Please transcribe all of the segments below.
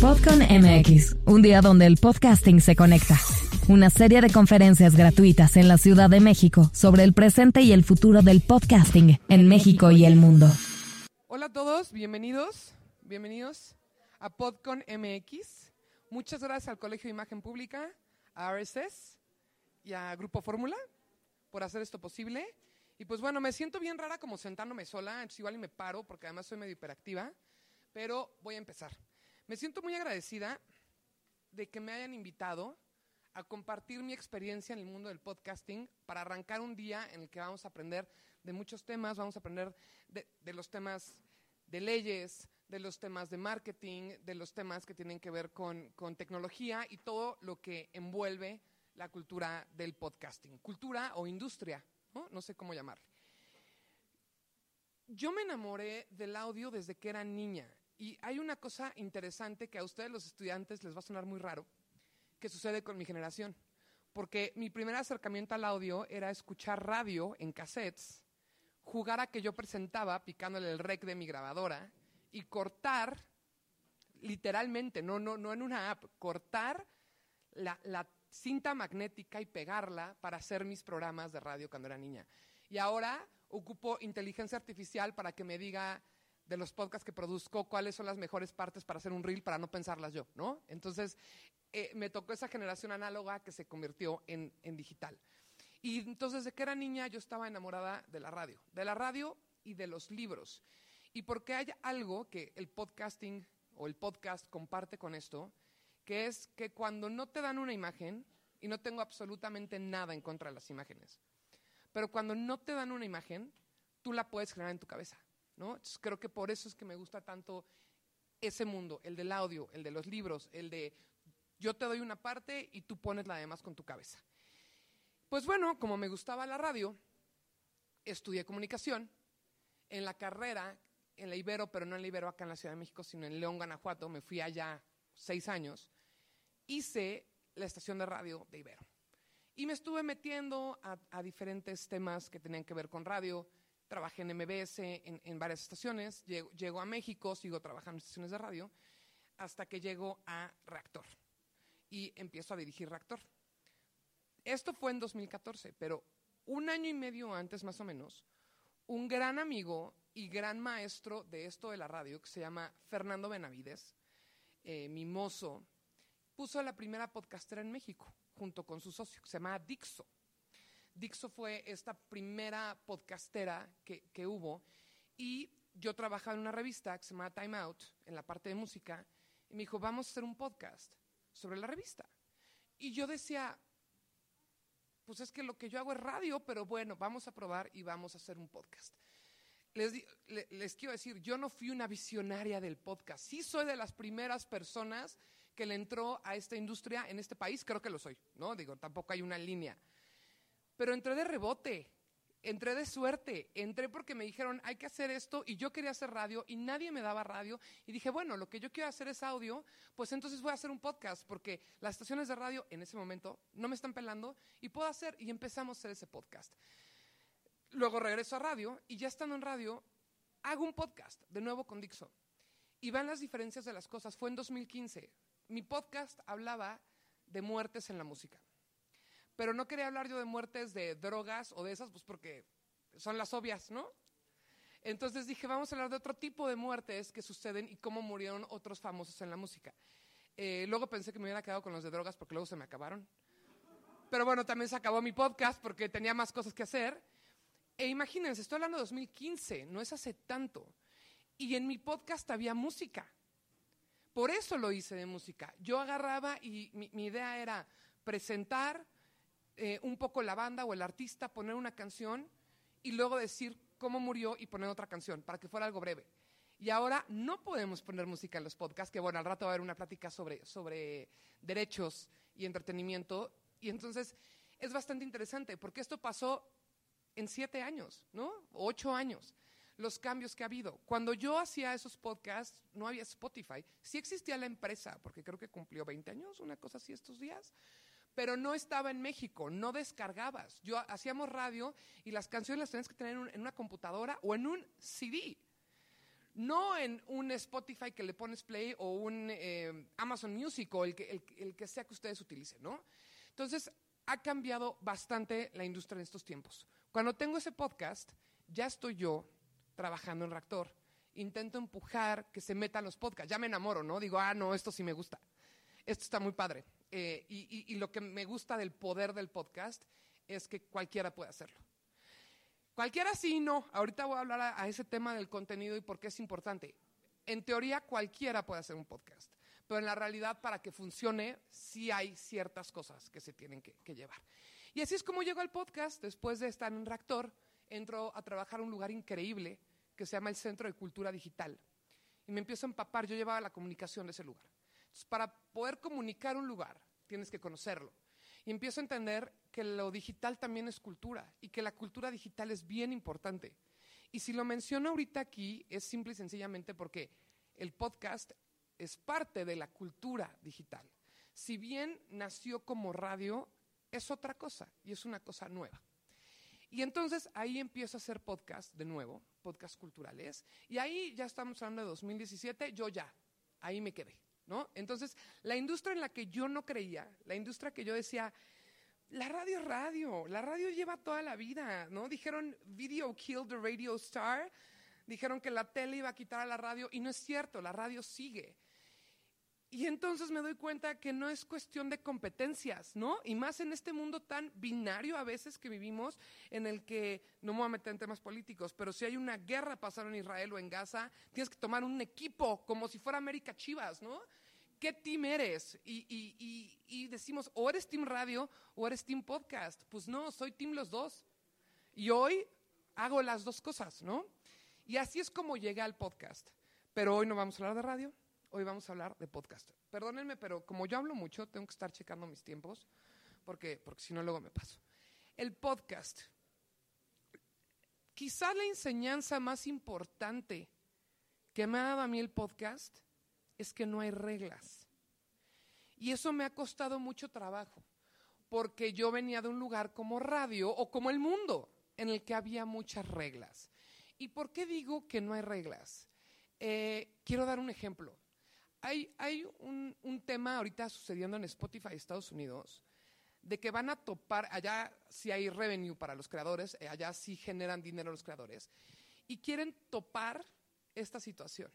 Podcon MX, un día donde el podcasting se conecta. Una serie de conferencias gratuitas en la Ciudad de México sobre el presente y el futuro del podcasting en México y el mundo. Hola a todos, bienvenidos, bienvenidos a Podcon MX. Muchas gracias al Colegio de Imagen Pública, a RSS y a Grupo Fórmula por hacer esto posible. Y pues bueno, me siento bien rara como sentándome sola, entonces igual y me paro porque además soy medio hiperactiva, pero voy a empezar. Me siento muy agradecida de que me hayan invitado a compartir mi experiencia en el mundo del podcasting para arrancar un día en el que vamos a aprender de muchos temas, vamos a aprender de, los temas de leyes, de los temas de marketing, de los temas que tienen que ver con, con tecnología y todo lo que envuelve la cultura del podcasting, cultura o industria, ¿no? no sé cómo llamarle. Yo me enamoré del audio desde que era niña. Y hay una cosa interesante que a ustedes los estudiantes les va a sonar muy raro, que sucede con mi generación. Porque mi primer acercamiento al audio era escuchar radio en cassettes, jugar a que yo presentaba picándole el rec de mi grabadora y cortar, literalmente, no, no, no en una app, cortar la, la cinta magnética y pegarla para hacer mis programas de radio cuando era niña. Y ahora ocupo inteligencia artificial para que me diga de los podcasts que produzco, cuáles son las mejores partes para hacer un reel para no pensarlas yo, ¿no? Entonces, eh, me tocó esa generación análoga que se convirtió en, digital. Y entonces, desde que era niña, yo estaba enamorada de la radio, de la radio y de los libros. Y porque hay algo que el podcasting o el podcast comparte con esto, que es que cuando no te dan una imagen, y no tengo absolutamente nada en contra de las imágenes, pero cuando no te dan una imagen, tú la puedes generar en tu cabeza. Creo que por eso es que me gusta tanto ese mundo, el del audio, el de los libros, el de yo te doy una parte y tú pones la demás con tu cabeza. Pues bueno, como me gustaba la radio, estudié comunicación. En la carrera, en la Ibero, pero no en la Ibero acá en la Ciudad de México, sino en León, Guanajuato, me fui allá seis años, hice la estación de radio de Ibero. Y me estuve metiendo a, a diferentes temas que tenían que ver con radio, trabajé en MBS en, varias estaciones, llego, a México, sigo trabajando en estaciones de radio, hasta que llego a Reactor y empiezo a dirigir Reactor. Esto fue en 2014, pero un año y medio antes más o menos, un gran amigo y gran maestro de esto de la radio, que se llama Fernando Benavides, eh, mimoso, puso la primera podcastera en México, junto con su socio, que se llama Dixo. Dixo fue esta primera podcastera que, que hubo y yo trabajaba en una revista que se llama Time Out, en la parte de música, y me dijo, vamos a hacer un podcast sobre la revista. Y yo decía, pues es que lo que yo hago es radio, pero bueno, vamos a probar y vamos a hacer un podcast. Les, les, quiero decir, yo no fui una visionaria del podcast. Sí soy de las primeras personas que le entró a esta industria en este país, creo que lo soy, ¿no? Digo, tampoco hay una línea pero entré de rebote, entré de suerte, entré porque me dijeron, hay que hacer esto y yo quería hacer radio y nadie me daba radio y dije, bueno, lo que yo quiero hacer es audio, pues entonces voy a hacer un podcast porque las estaciones de radio en ese momento no me están pelando y puedo hacer y empezamos a hacer ese podcast. Luego regreso a radio y ya estando en radio, hago un podcast de nuevo con Dixo. Y van las diferencias de las cosas. Fue en 2015. Mi podcast hablaba de muertes en la música. Pero no quería hablar yo de muertes de drogas o de esas, pues porque son las obvias, ¿no? Entonces dije, vamos a hablar de otro tipo de muertes que suceden y cómo murieron otros famosos en la música. Eh, luego pensé que me hubiera quedado con los de drogas porque luego se me acabaron. Pero bueno, también se acabó mi podcast porque tenía más cosas que hacer. E imagínense, estoy hablando de 2015, no es hace tanto. Y en mi podcast había música. Por eso lo hice de música. Yo agarraba y mi idea era presentar, eh, un poco la banda o el artista, poner una canción y luego decir cómo murió y poner otra canción para que fuera algo breve. Y ahora no podemos poner música en los podcasts, que bueno, al rato va a haber una plática sobre, sobre derechos y entretenimiento. Y entonces es bastante interesante, porque esto pasó en siete años, ¿no? Ocho años. Los cambios que ha habido. Cuando yo hacía esos podcasts, no había Spotify. Sí existía la empresa, porque creo que cumplió 20 años, una cosa así estos días pero no estaba en México, no descargabas. Yo hacíamos radio y las canciones las tenías que tener en una computadora o en un CD. no en un Spotify que le pones play o un eh, Amazon Music o el que, el, el que sea que ustedes utilicen, ¿no? Entonces, ha cambiado bastante la industria en estos tiempos. Cuando tengo ese podcast, ya estoy yo trabajando en Reactor. Intento empujar que se metan los podcasts. Ya me enamoro, ¿no? Digo, ah, no, esto sí me gusta. Esto está muy padre. Eh, y, y- y lo que me gusta del poder del podcast es que cualquiera puede hacerlo. Cualquiera sí, no. Ahorita voy a hablar a, ese tema del contenido y por qué es importante. En teoría, cualquiera puede hacer un podcast, pero en la realidad, para que funcione, sí hay ciertas cosas que se tienen que, llevar. Y así es como llego al podcast. Después de estar en Reactor, entro a trabajar a un lugar increíble que se llama el Centro de Cultura Digital. Y me empiezo a empapar. Yo llevaba la comunicación de ese lugar. Para poder comunicar un lugar, tienes que conocerlo. Y empiezo a entender que lo digital también es cultura y que la cultura digital es bien importante. Y si lo menciono ahorita aquí es simple y sencillamente porque el podcast es parte de la cultura digital. Si bien nació como radio, es otra cosa y es una cosa nueva. Y entonces ahí empiezo a hacer podcast de nuevo, podcast culturales, y ahí ya estamos hablando de 2017, yo ya, ahí me quedé, ¿no? Entonces, la industria en la que yo no creía, la industria que yo decía, la radio es radio, la radio lleva toda la vida, ¿no? Dijeron, video killed the radio star, dijeron que la tele iba a quitar a la radio, y no es cierto, la radio sigue. Y entonces me doy cuenta que no es cuestión de competencias, ¿no? Y más en este mundo tan binario a veces que vivimos, en el que, no me voy a meter en temas políticos, pero si hay una guerra pasando en Israel o en Gaza, tienes que tomar un equipo como si fuera América Chivas, ¿no? ¿Qué team eres? Y, y- y- y decimos, o eres team radio o eres team podcast. Pues no, soy team los dos. Y hoy hago las dos cosas, ¿no? Y así es como llegué al podcast. Pero hoy no vamos a hablar de radio, hoy vamos a hablar de podcast. Perdónenme, pero como yo hablo mucho, tengo que estar checando mis tiempos, porque, porque si no luego me paso. El podcast. Quizá la enseñanza más importante que me ha dado a mí el podcast es que no hay reglas. Y eso me ha costado mucho trabajo, porque yo venía de un lugar como radio o como el mundo, en el que había muchas reglas. ¿Y por qué digo que no hay reglas? Eh, quiero dar un ejemplo. Hay, un tema ahorita sucediendo en Spotify Estados Unidos de que van a topar, allá sí hay revenue para los creadores, eh, allá sí generan dinero los creadores, y quieren topar esta situación.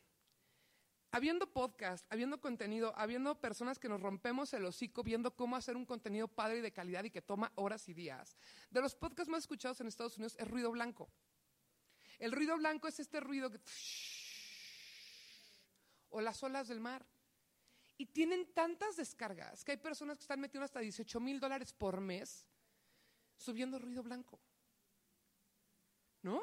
Habiendo podcast, habiendo contenido, habiendo personas que nos rompemos el hocico viendo cómo hacer un contenido padre y de calidad y que toma horas y días. De los podcasts más escuchados en Estados Unidos es ruido blanco. El ruido blanco es este ruido que... o las olas del mar. Y tienen tantas descargas que hay personas que están metiendo hasta 18 mil dólares por mes subiendo ruido blanco. ¿No?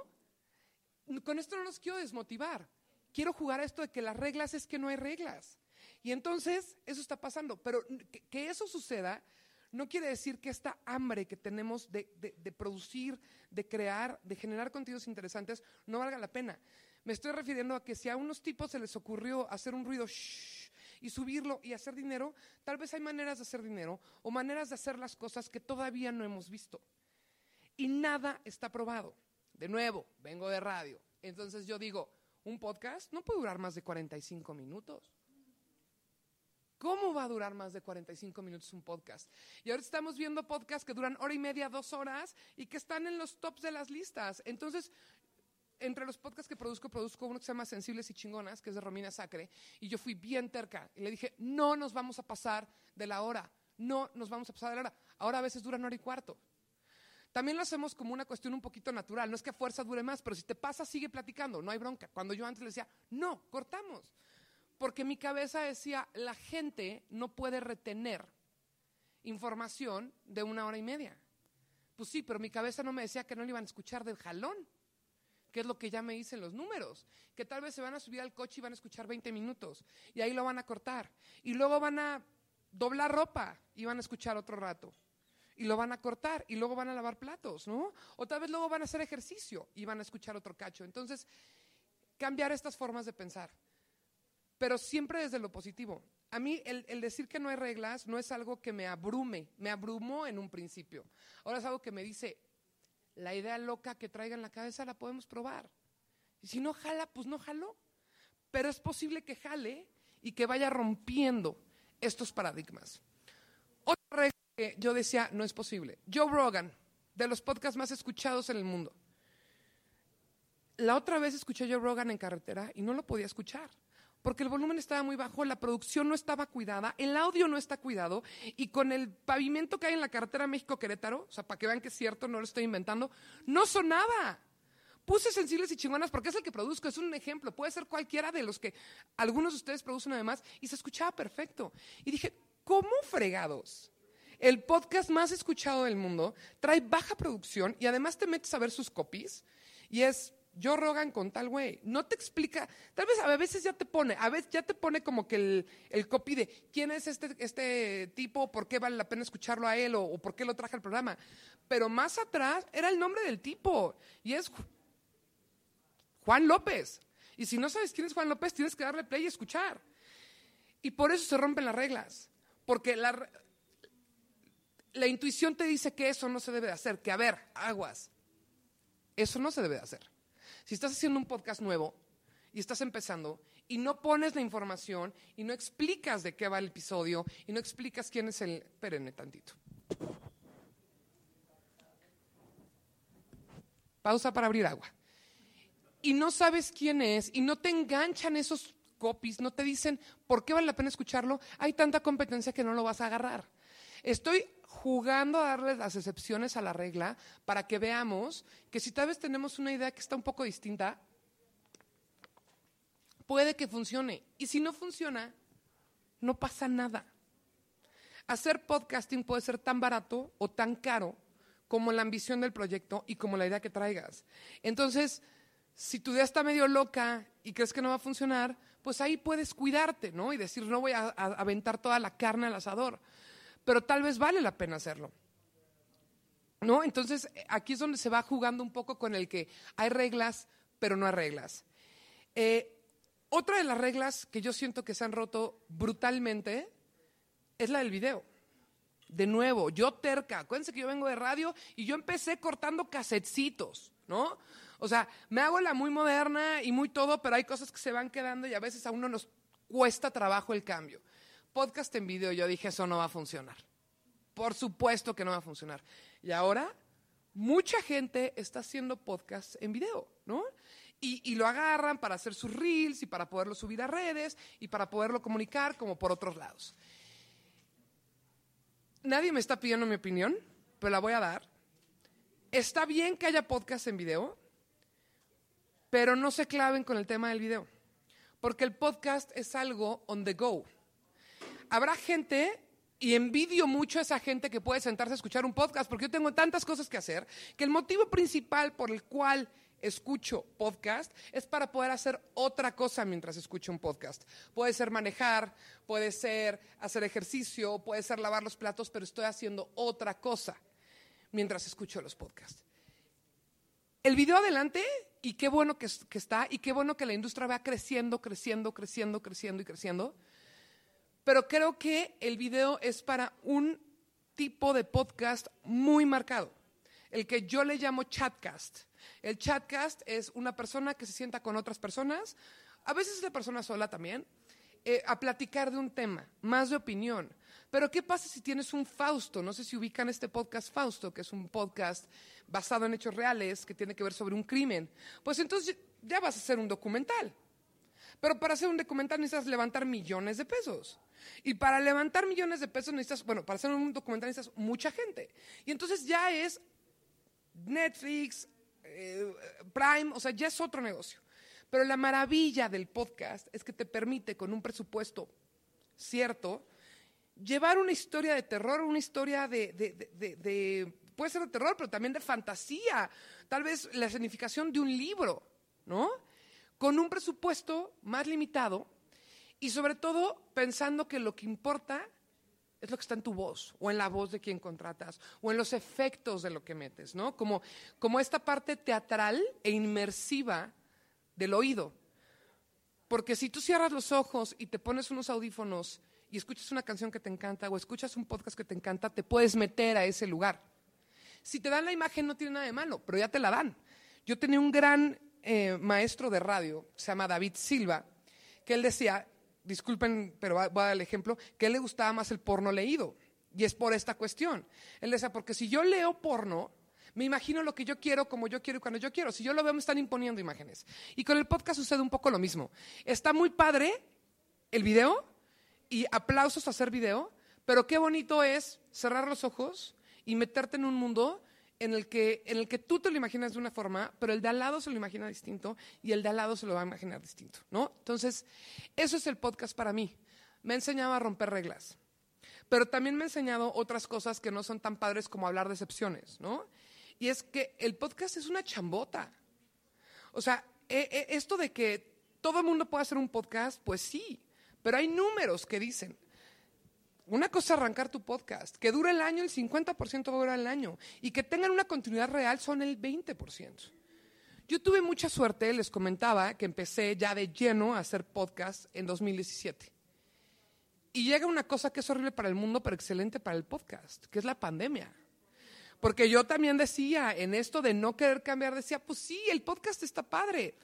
Con esto no los quiero desmotivar. Quiero jugar a esto de que las reglas es que no hay reglas. Y entonces eso está pasando. Pero que, eso suceda no quiere decir que esta hambre que tenemos de- de producir, de crear, de generar contenidos interesantes, no valga la pena. Me estoy refiriendo a que si a unos tipos se les ocurrió hacer un ruido shh, y subirlo y hacer dinero, tal vez hay maneras de hacer dinero o maneras de hacer las cosas que todavía no hemos visto. Y nada está probado. De nuevo, vengo de radio. Entonces yo digo, un podcast no puede durar más de 45 minutos. ¿Cómo va a durar más de 45 minutos un podcast? Y ahora estamos viendo podcasts que duran hora y media, dos horas y que están en los tops de las listas. Entonces, entre los podcasts que produzco, produzco uno que se llama Sensibles y Chingonas, que es de Romina Sacre, y yo fui bien terca y le dije, no nos vamos a pasar de la hora, no nos vamos a pasar de la hora. Ahora a veces duran hora y cuarto. También lo hacemos como una cuestión un poquito natural, no es que a fuerza dure más, pero si te pasa, sigue platicando, no hay bronca. Cuando yo antes le decía, no, cortamos. Porque mi cabeza decía, la gente no puede retener información de una hora y media. Pues sí, pero mi cabeza no me decía que no le iban a escuchar del jalón, que es lo que ya me dicen los números, que tal vez se van a subir al coche y van a escuchar 20 minutos, y ahí lo van a cortar, y luego van a doblar ropa y van a escuchar otro rato, y lo van a cortar, y luego van a lavar platos, ¿no? O tal vez luego van a hacer ejercicio y van a escuchar otro cacho. Entonces, cambiar estas formas de pensar pero siempre desde lo positivo. A mí el, el decir que no hay reglas no es algo que me abrume, me abrumó en un principio. Ahora es algo que me dice, la idea loca que traiga en la cabeza la podemos probar. Y si no jala, pues no jaló. pero es posible que jale y que vaya rompiendo estos paradigmas. Otra regla que yo decía, no es posible. Joe Rogan, de los podcasts más escuchados en el mundo. La otra vez escuché Joe Rogan en carretera y no lo podía escuchar porque el volumen estaba muy bajo, la producción no estaba cuidada, el audio no está cuidado y con el pavimento que hay en la carretera México-Querétaro, o sea, para que vean que es cierto, no lo estoy inventando, no sonaba. Puse sensibles y chingonas porque es el que produzco, es un ejemplo, puede ser cualquiera de los que algunos de ustedes producen además y se escuchaba perfecto. Y dije, ¿cómo fregados? El podcast más escuchado del mundo trae baja producción y además te metes a ver sus copies y es yo Rogan con tal güey. No te explica, tal vez a veces ya te pone, a veces ya te pone como que el, el copy de quién es este, este tipo, por qué vale la pena escucharlo a él o, por qué lo traje al programa. Pero más atrás era el nombre del tipo y es Juan López. Y si no sabes quién es Juan López, tienes que darle play y escuchar. Y por eso se rompen las reglas. Porque la, la intuición te dice que eso no se debe de hacer, que a ver, aguas. Eso no se debe de hacer. Si estás haciendo un podcast nuevo y estás empezando y no pones la información y no explicas de qué va el episodio y no explicas quién es el... Espérenme tantito. Pausa para abrir agua. Y no sabes quién es y no te enganchan esos copies, no te dicen por qué vale la pena escucharlo, hay tanta competencia que no lo vas a agarrar. Estoy jugando a darle las excepciones a la regla para que veamos que si tal vez tenemos una idea que está un poco distinta, puede que funcione. Y si no funciona, no pasa nada. Hacer podcasting puede ser tan barato o tan caro como la ambición del proyecto y como la idea que traigas. Entonces, si tu idea está medio loca y crees que no va a funcionar, pues ahí puedes cuidarte, ¿no? Y decir, no voy a, aventar toda la carne al asador pero tal vez vale la pena hacerlo. ¿No? Entonces, aquí es donde se va jugando un poco con el que hay reglas, pero no hay reglas. Eh, otra de las reglas que yo siento que se han roto brutalmente es la del video. De nuevo, yo terca, acuérdense que yo vengo de radio y yo empecé cortando casetcitos, ¿no? O sea, me hago la muy moderna y muy todo, pero hay cosas que se van quedando y a veces a uno nos cuesta trabajo el cambio podcast en video, yo dije, eso no va a funcionar. Por supuesto que no va a funcionar. Y ahora, mucha gente está haciendo podcast en video, ¿no? Y, lo agarran para hacer sus reels y para poderlo subir a redes y para poderlo comunicar como por otros lados. Nadie me está pidiendo mi opinión, pero la voy a dar. Está bien que haya podcast en video, pero no se claven con el tema del video, porque el podcast es algo on the go habrá gente, y envidio mucho a esa gente que puede sentarse a escuchar un podcast, porque yo tengo tantas cosas que hacer, que el motivo principal por el cual escucho podcast es para poder hacer otra cosa mientras escucho un podcast. Puede ser manejar, puede ser hacer ejercicio, puede ser lavar los platos, pero estoy haciendo otra cosa mientras escucho los podcasts. El video adelante, y qué bueno que, que está, y qué bueno que la industria va creciendo, creciendo, creciendo, creciendo y creciendo pero creo que el video es para un tipo de podcast muy marcado, el que yo le llamo chatcast. El chatcast es una persona que se sienta con otras personas, a veces es la persona sola también, eh, a platicar de un tema, más de opinión. Pero ¿qué pasa si tienes un Fausto? No sé si ubican este podcast Fausto, que es un podcast basado en hechos reales, que tiene que ver sobre un crimen. Pues entonces ya vas a hacer un documental. Pero para hacer un documental necesitas levantar millones de pesos. Y para levantar millones de pesos necesitas, bueno, para hacer un documental necesitas mucha gente. Y entonces ya es Netflix, eh, Prime, o sea, ya es otro negocio. Pero la maravilla del podcast es que te permite con un presupuesto cierto llevar una historia de terror, una historia de, de, puede ser de terror, pero también de fantasía, tal vez la significación de un libro, ¿no? Con un presupuesto más limitado y sobre todo pensando que lo que importa es lo que está en tu voz, o en la voz de quien contratas, o en los efectos de lo que metes, ¿no? Como, como esta parte teatral e inmersiva del oído. Porque si tú cierras los ojos y te pones unos audífonos y escuchas una canción que te encanta o escuchas un podcast que te encanta, te puedes meter a ese lugar. Si te dan la imagen no tiene nada de malo, pero ya te la dan. Yo tenía un gran eh, maestro de radio, se llama David Silva, que él decía, disculpen, pero voy a dar el ejemplo, que él le gustaba más el porno leído. Y es por esta cuestión. Él decía, porque si yo leo porno, me imagino lo que yo quiero, como yo quiero y cuando yo quiero. Si yo lo veo, me están imponiendo imágenes. Y con el podcast sucede un poco lo mismo. Está muy padre el video y aplausos a hacer video, pero qué bonito es cerrar los ojos y meterte en un mundo en el, que, en el que tú te lo imaginas de una forma, pero el de al lado se lo imagina distinto y el de al lado se lo va a imaginar distinto, ¿no? Entonces, eso es el podcast para mí. Me ha enseñado a romper reglas, pero también me ha enseñado otras cosas que no son tan padres como hablar de excepciones, ¿no? Y es que el podcast es una chambota. O sea, e, e, esto de que todo el mundo puede hacer un podcast, pues sí, pero hay números que dicen una cosa es arrancar tu podcast, que dure el año, el 50% va a durar el año, y que tengan una continuidad real son el 20%. Yo tuve mucha suerte, les comentaba, que empecé ya de lleno a hacer podcast en 2017. Y llega una cosa que es horrible para el mundo, pero excelente para el podcast, que es la pandemia. Porque yo también decía, en esto de no querer cambiar, decía, pues sí, el podcast está padre,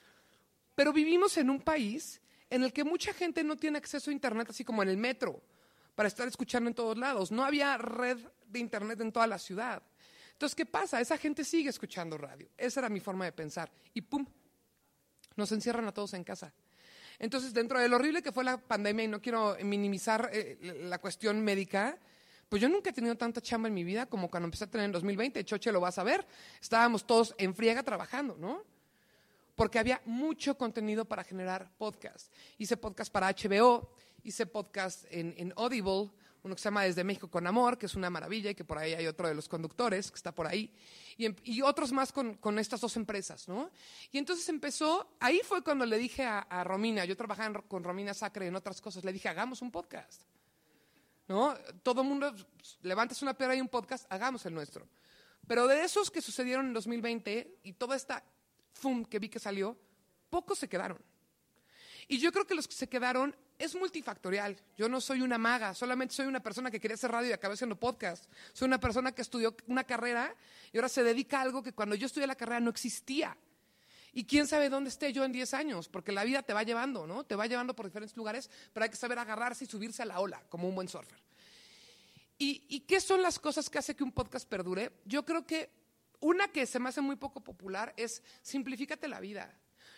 pero vivimos en un país en el que mucha gente no tiene acceso a Internet, así como en el metro para estar escuchando en todos lados. No había red de internet en toda la ciudad. Entonces, ¿qué pasa? Esa gente sigue escuchando radio. Esa era mi forma de pensar. Y ¡pum! Nos encierran a todos en casa. Entonces, dentro de lo horrible que fue la pandemia, y no quiero minimizar eh, la cuestión médica, pues yo nunca he tenido tanta chamba en mi vida como cuando empecé a tener en 2020. Choche lo vas a ver. Estábamos todos en friega trabajando, ¿no? Porque había mucho contenido para generar podcast. Hice podcast para HBO, hice podcast en, Audible, uno que se llama Desde México con Amor, que es una maravilla y que por ahí hay otro de los conductores que está por ahí, y, em, otros más con, estas dos empresas, ¿no? Y entonces empezó, ahí fue cuando le dije a, Romina, yo trabajaba con Romina Sacre en otras cosas, le dije, hagamos un podcast, ¿no? Todo el mundo, levantes una piedra y un podcast, hagamos el nuestro. Pero de esos que sucedieron en 2020 y toda esta fum que vi que salió, pocos se quedaron. Y yo creo que los que se quedaron es multifactorial. Yo no soy una maga, solamente soy una persona que quería hacer radio y acabé haciendo podcast. Soy una persona que estudió una carrera y ahora se dedica a algo que cuando yo estudié la carrera no existía. Y quién sabe dónde esté yo en 10 años, porque la vida te va llevando, ¿no? Te va llevando por diferentes lugares, pero hay que saber agarrarse y subirse a la ola, como un buen surfer. ¿Y, y qué son las cosas que hace que un podcast perdure? Yo creo que una que se me hace muy poco popular es simplifícate la vida.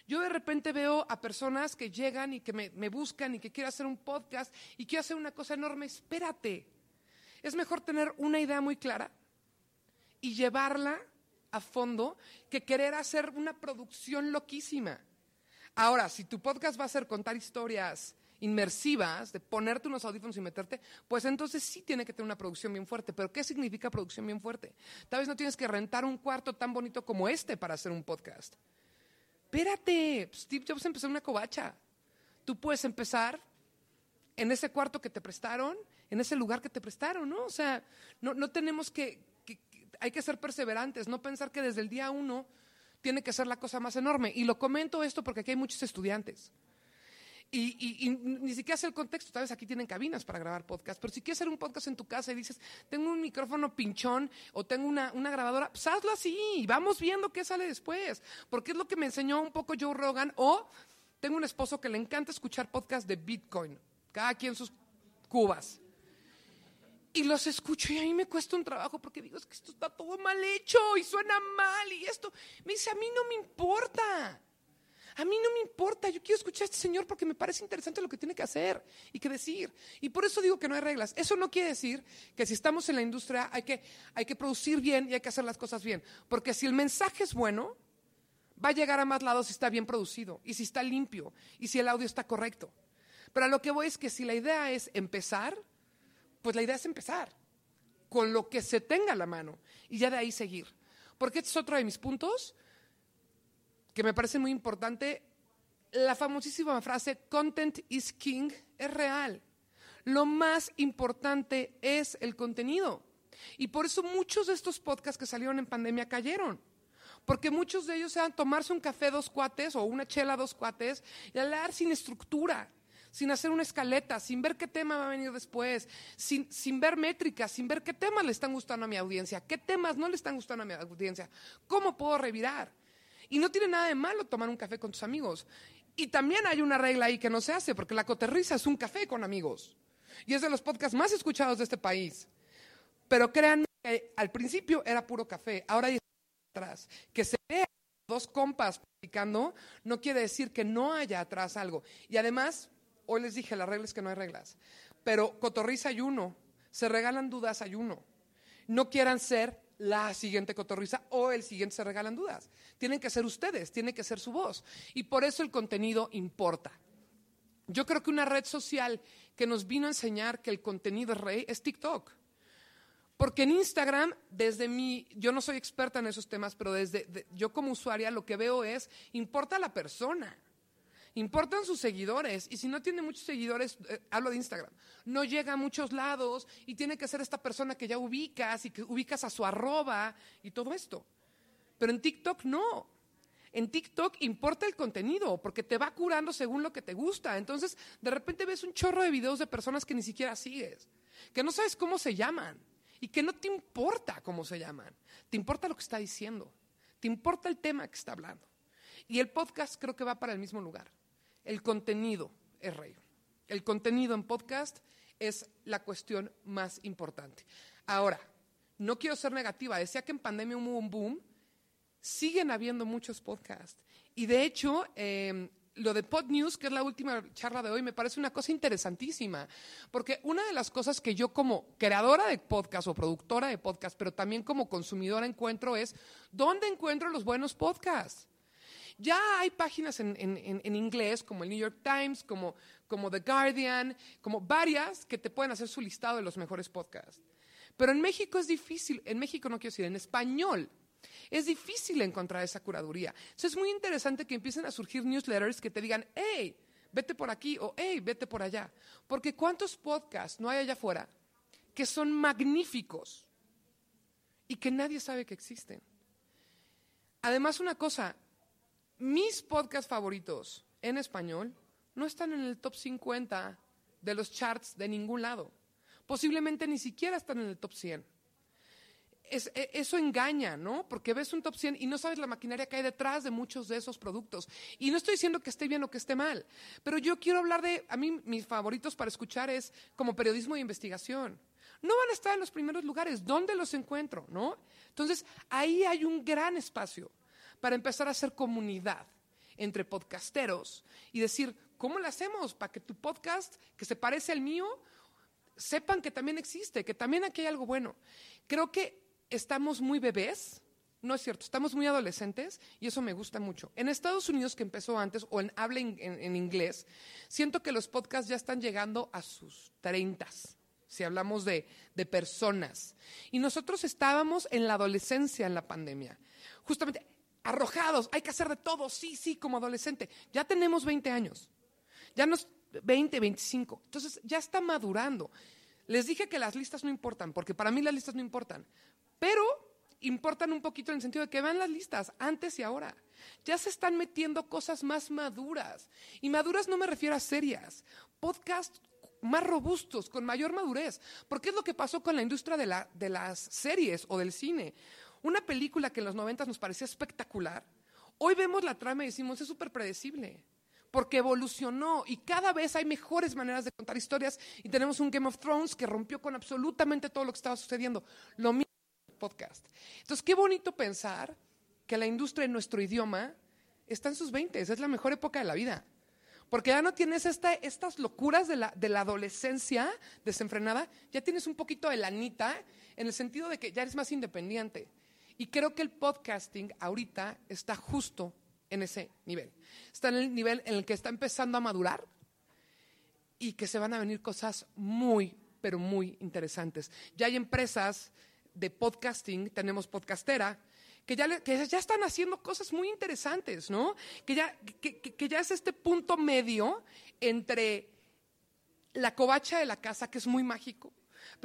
Yo de repente veo a personas que llegan y que me, buscan y que quieren hacer un podcast y quiero hacer una cosa enorme. Espérate. Es mejor tener una idea muy clara y llevarla a fondo que querer hacer una producción loquísima. Ahora, si tu podcast va a ser contar historias inmersivas, de ponerte unos audífonos y meterte, pues entonces sí tiene que tener una producción bien fuerte. Pero ¿qué significa producción bien fuerte? Tal vez no tienes que rentar un cuarto tan bonito como este para hacer un podcast. Espérate, Steve Jobs empezó una covacha. Tú puedes empezar en ese cuarto que te prestaron, en ese lugar que te prestaron, ¿no? O sea, no, tenemos que, hay que ser perseverantes, no pensar que desde el día uno tiene que ser la cosa más enorme. Y lo comento esto porque aquí hay muchos estudiantes. Y, ni siquiera sé el contexto, tal vez aquí tienen cabinas para grabar podcast, pero si quieres hacer un podcast en tu casa y dices, tengo un micrófono pinchón o tengo una, grabadora, pues hazlo así vamos viendo qué sale después, porque es lo que me enseñó un poco Joe Rogan o tengo un esposo que le encanta escuchar podcast de Bitcoin, cada quien sus cubas. Y los escucho y a mí me cuesta un trabajo porque digo, es que esto está todo mal hecho y suena mal y esto. Me dice, a mí no me importa. A mí no me importa, yo quiero escuchar a este señor porque me parece interesante lo que tiene que hacer y que decir. Y por eso digo que no hay reglas. Eso no quiere decir que si estamos en la industria hay que, hay que producir bien y hay que hacer las cosas bien. Porque si el mensaje es bueno, va a llegar a más lados si está bien producido y si está limpio y si el audio está correcto. Pero a lo que voy es que si la idea es empezar, pues la idea es empezar con lo que se tenga a la mano y ya de ahí seguir. Porque este es otro de mis puntos que me parece muy importante, la famosísima frase content is king es real. Lo más importante es el contenido. Y por eso muchos de estos podcasts que salieron en pandemia cayeron. Porque muchos de ellos eran tomarse un café dos cuates o una chela dos cuates y hablar sin estructura, sin hacer una escaleta, sin ver qué tema va a venir después, sin, sin ver métricas, sin ver qué temas le están gustando a mi audiencia, qué temas no le están gustando a mi audiencia, cómo puedo revirar. Y no tiene nada de malo tomar un café con tus amigos. Y también hay una regla ahí que no se hace, porque la coterriza es un café con amigos. Y es de los podcasts más escuchados de este país. Pero créanme que al principio era puro café, ahora hay atrás. Que se vea dos compas platicando no quiere decir que no haya atrás algo. Y además, hoy les dije, las reglas es que no hay reglas. Pero cotorriza hay uno, se regalan dudas hay uno. No quieran ser la siguiente cotorriza o el siguiente se regalan dudas. Tienen que ser ustedes, tiene que ser su voz. Y por eso el contenido importa. Yo creo que una red social que nos vino a enseñar que el contenido es rey es TikTok. Porque en Instagram, desde mi, yo no soy experta en esos temas, pero desde yo como usuaria lo que veo es, importa la persona, importan sus seguidores. Y si no tiene muchos seguidores, eh, hablo de Instagram, no llega a muchos lados y tiene que ser esta persona que ya ubicas y que ubicas a su arroba y todo esto. Pero en TikTok no. En TikTok importa el contenido porque te va curando según lo que te gusta. Entonces, de repente ves un chorro de videos de personas que ni siquiera sigues, que no sabes cómo se llaman y que no te importa cómo se llaman. Te importa lo que está diciendo. Te importa el tema que está hablando. Y el podcast creo que va para el mismo lugar. El contenido es rey. El contenido en podcast es la cuestión más importante. Ahora, no quiero ser negativa. Decía que en pandemia hubo un boom siguen habiendo muchos podcasts. Y de hecho, em, lo de Pod News, que es la última charla de hoy, me parece una cosa interesantísima, porque una de las cosas que yo como creadora de podcast o productora de podcast, pero también como consumidora encuentro es, ¿dónde encuentro los buenos podcasts? Ya hay páginas en, inglés como el New York Times, como, como The Guardian, como varias que te pueden hacer su listado de los mejores podcasts. Pero en México es difícil, en México no quiero decir, en español es difícil encontrar esa curaduría. Entonces es muy interesante que empiecen a surgir newsletters que te digan, hey, vete por aquí o hey, vete por allá. Porque ¿cuántos podcasts no hay allá afuera que son magníficos y que nadie sabe que existen? Además, una cosa, mis podcasts favoritos en español no están en el top 50 de los charts de ningún lado. Posiblemente ni siquiera están en el top 100 e, eso engaña, ¿no? Porque ves un top 100 y no sabes la maquinaria que hay detrás de muchos de esos productos. Y no estoy diciendo que esté bien o que esté mal, pero yo quiero hablar de, a mí mis favoritos para escuchar es como periodismo de investigación. No van a estar en los primeros lugares, ¿dónde los encuentro, no? Entonces, ahí hay un gran espacio para empezar a hacer comunidad entre podcasteros y decir, ¿cómo lo hacemos para que tu podcast, que se parece al mío, sepan que también existe, que también aquí hay algo bueno? Creo que estamos muy bebés, no es cierto, estamos muy adolescentes y eso me gusta mucho. En Estados Unidos, que empezó antes, o en habla en, inglés, siento que los podcasts ya están llegando a sus treintas, si hablamos de, de personas. Y nosotros estábamos en la adolescencia en la pandemia, justamente arrojados, hay que hacer de todo, sí, sí, como adolescente. Ya tenemos 20 años, ya nos 20, 25, entonces ya está madurando. Les dije que las listas no importan, porque para mí las listas no importan. Pero importan un poquito en el sentido de que vean las listas antes y ahora. Ya se están metiendo cosas más maduras. Y maduras no me refiero a serias. Podcasts más robustos, con mayor madurez. Porque es lo que pasó con la industria de, la, de las series o del cine. Una película que en los 90 nos parecía espectacular. Hoy vemos la trama y decimos, es súper predecible porque evolucionó y cada vez hay mejores maneras de contar historias y tenemos un Game of Thrones que rompió con absolutamente todo lo que estaba sucediendo. Lo mismo podcast. Entonces, qué bonito pensar que la industria en nuestro idioma está en sus 20, es la mejor época de la vida. Porque ya no tienes estas locuras de la, de la adolescencia desenfrenada, ya tienes un poquito de lanita en el sentido de que ya eres más independiente. Y creo que el podcasting ahorita está justo en ese nivel. Está en el nivel en el que está empezando a madurar y que se van a venir cosas muy, pero muy interesantes. Ya hay empresas de podcasting, tenemos podcastera, que ya, que ya están haciendo cosas muy interesantes, ¿no? Que ya, que, ya es este punto medio entre la covacha de la casa, que es muy mágico,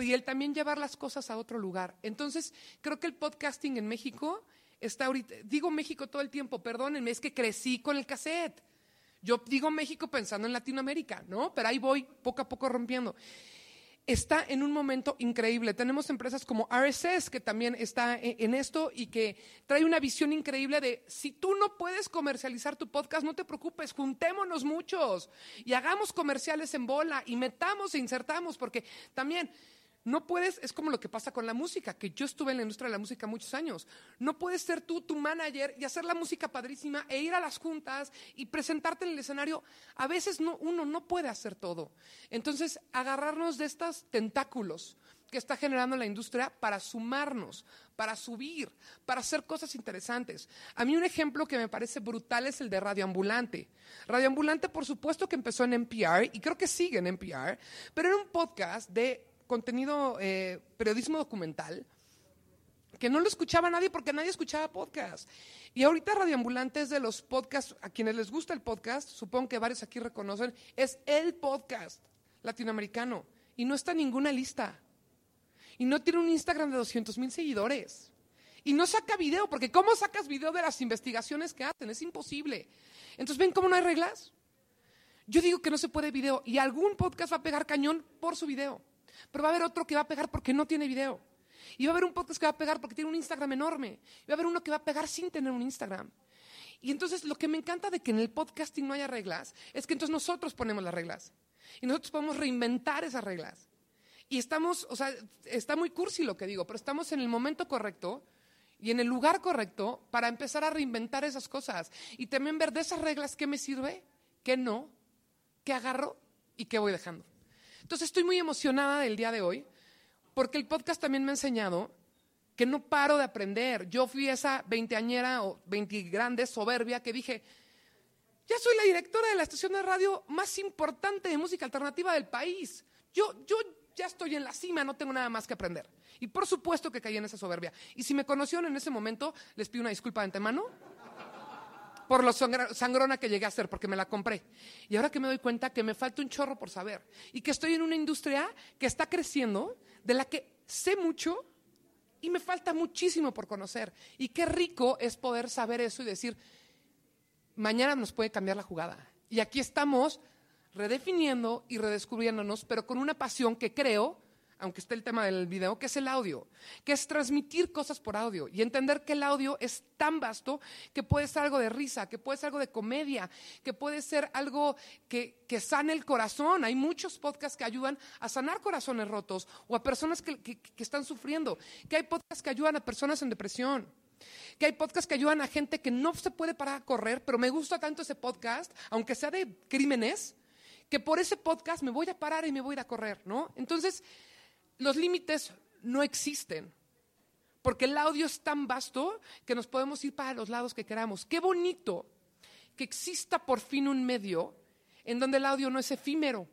y el también llevar las cosas a otro lugar. Entonces, creo que el podcasting en México está ahorita, digo México todo el tiempo, perdónenme, es que crecí con el cassette. Yo digo México pensando en Latinoamérica, ¿no? Pero ahí voy poco a poco rompiendo. está en un momento increíble. Tenemos empresas como RSS que también está e, en esto y que trae una visión increíble de si tú no puedes comercializar tu podcast, no te preocupes, juntémonos muchos y hagamos comerciales en bola y metamos e insertamos, porque también no puedes, es como lo que pasa con la música, que yo estuve en la industria de la música muchos años. No puedes ser tú tu manager y hacer la música padrísima e ir a las juntas y presentarte en el escenario. A veces uno no puede hacer todo. Entonces, agarrarnos de estos tentáculos que está generando la industria para sumarnos, para subir, para hacer cosas interesantes. A mí un ejemplo que me parece brutal es el de Radioambulante. Radioambulante, por supuesto que empezó en NPR y creo que sigue en NPR, pero era un podcast de contenido, eh, periodismo documental, que no lo escuchaba nadie porque nadie escuchaba podcast. Y ahorita Radioambulante es de los podcasts, a quienes les gusta el podcast, supongo que varios aquí reconocen, es el podcast latinoamericano. Y no está en ninguna lista. Y no tiene un Instagram de 200 mil seguidores. Y no saca video, porque ¿cómo sacas video de las investigaciones que hacen? Es imposible. Entonces, ¿ven cómo no hay reglas? Yo digo que no se puede video y algún podcast va a pegar cañón por su video. Pero va a haber otro que va a pegar porque no tiene video. Y va a haber un podcast que va a pegar porque tiene un Instagram enorme. Y va a haber uno que va a pegar sin tener un Instagram. Y entonces lo que me encanta de que en el podcasting no haya reglas es que entonces nosotros ponemos las reglas. Y nosotros podemos reinventar esas reglas. Y estamos, o sea, está muy cursi lo que digo, pero estamos en el momento correcto y en el lugar correcto para empezar a reinventar esas cosas. Y también ver de esas reglas qué me sirve, qué no, qué agarro y qué voy dejando. Entonces estoy muy emocionada del día de hoy, porque el podcast también me ha enseñado que no paro de aprender. Yo fui esa veinteañera o veintigrande soberbia que dije, ya soy la directora de la estación de radio más importante de música alternativa del país. Yo, yo ya estoy en la cima, no tengo nada más que aprender. Y por supuesto que caí en esa soberbia. Y si me conocieron en ese momento, les pido una disculpa de antemano por lo sangrona que llegué a ser, porque me la compré. Y ahora que me doy cuenta que me falta un chorro por saber y que estoy en una industria que está creciendo, de la que sé mucho y me falta muchísimo por conocer. Y qué rico es poder saber eso y decir, mañana nos puede cambiar la jugada. Y aquí estamos redefiniendo y redescubriéndonos, pero con una pasión que creo aunque esté el tema del video, que es el audio, que es transmitir cosas por audio y entender que el audio es tan vasto que puede ser algo de risa, que puede ser algo de comedia, que puede ser algo que, que sane el corazón. Hay muchos podcasts que ayudan a sanar corazones rotos o a personas que, que, están sufriendo, que hay podcasts que ayudan a personas en depresión que hay podcasts que ayudan a gente que no se puede parar a correr, pero me gusta tanto ese podcast, aunque sea de crímenes, que por ese podcast me voy a parar y me voy a ir a correr, ¿no? Entonces, los límites no existen. Porque el audio es tan vasto que nos podemos ir para los lados que queramos. Qué bonito que exista por fin un medio en donde el audio no es efímero.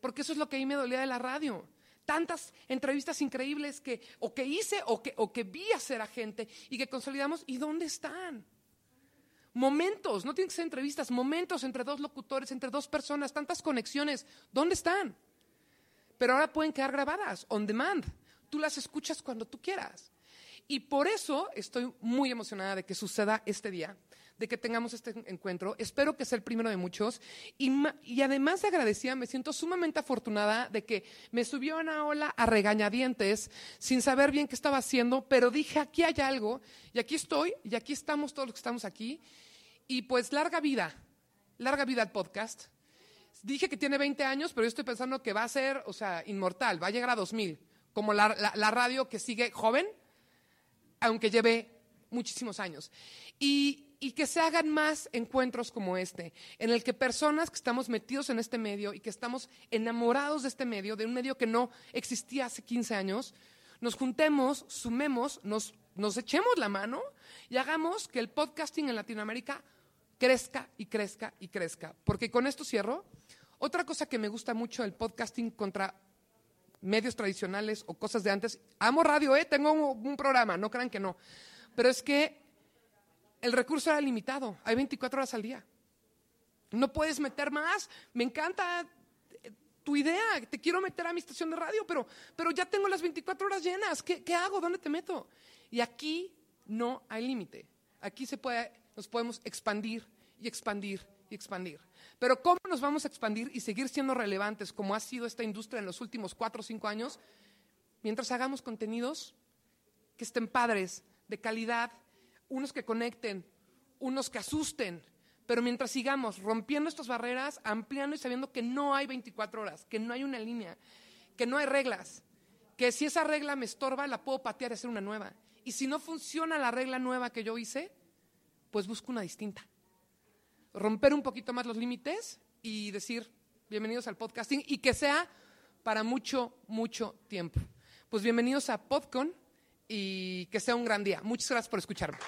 Porque eso es lo que a mí me dolía de la radio. Tantas entrevistas increíbles que o que hice o que, o que vi hacer a gente y que consolidamos. ¿Y dónde están? Momentos, no tienen que ser entrevistas, momentos entre dos locutores, entre dos personas, tantas conexiones. ¿Dónde están? Pero ahora pueden quedar grabadas on demand. Tú las escuchas cuando tú quieras. Y por eso estoy muy emocionada de que suceda este día, de que tengamos este encuentro. Espero que sea el primero de muchos. Y, además de agradecida, me siento sumamente afortunada de que me subió una ola a regañadientes sin saber bien qué estaba haciendo, pero dije, aquí hay algo, y aquí estoy, y aquí estamos todos los que estamos aquí. Y pues larga vida, larga vida al podcast dije que tiene 20 años, pero yo estoy pensando que va a ser, o sea, inmortal, va a llegar a 2000, como la, radio que sigue joven, aunque lleve muchísimos años. Y, y, que se hagan más encuentros como este, en el que personas que estamos metidos en este medio y que estamos enamorados de este medio, de un medio que no existía hace 15 años, nos juntemos, sumemos, nos, nos echemos la mano y hagamos que el podcasting en Latinoamérica crezca y crezca y crezca. Porque con esto cierro. Otra cosa que me gusta mucho del podcasting contra medios tradicionales o cosas de antes, amo radio, ¿eh? tengo un, programa, no crean que no, pero es que el recurso era limitado, hay 24 horas al día. No puedes meter más, me encanta eh, tu idea, te quiero meter a mi estación de radio, pero, pero ya tengo las 24 horas llenas, ¿Qué, ¿qué hago? ¿Dónde te meto? Y aquí no hay límite, aquí se puede, nos podemos expandir y expandir y expandir. Pero ¿cómo nos vamos a expandir y seguir siendo relevantes como ha sido esta industria en los últimos cuatro o cinco años? Mientras hagamos contenidos que estén padres, de calidad, unos que conecten, unos que asusten, pero mientras sigamos rompiendo estas barreras, ampliando y sabiendo que no hay 24 horas, que no hay una línea, que no hay reglas, que si esa regla me estorba, la puedo patear y hacer una nueva. Y si no funciona la regla nueva que yo hice, pues busco una distinta. Romper un poquito más los límites y decir, bienvenidos al podcasting y que sea para mucho, mucho tiempo. Pues bienvenidos a Podcon y que sea un gran día. Muchas gracias por escucharme.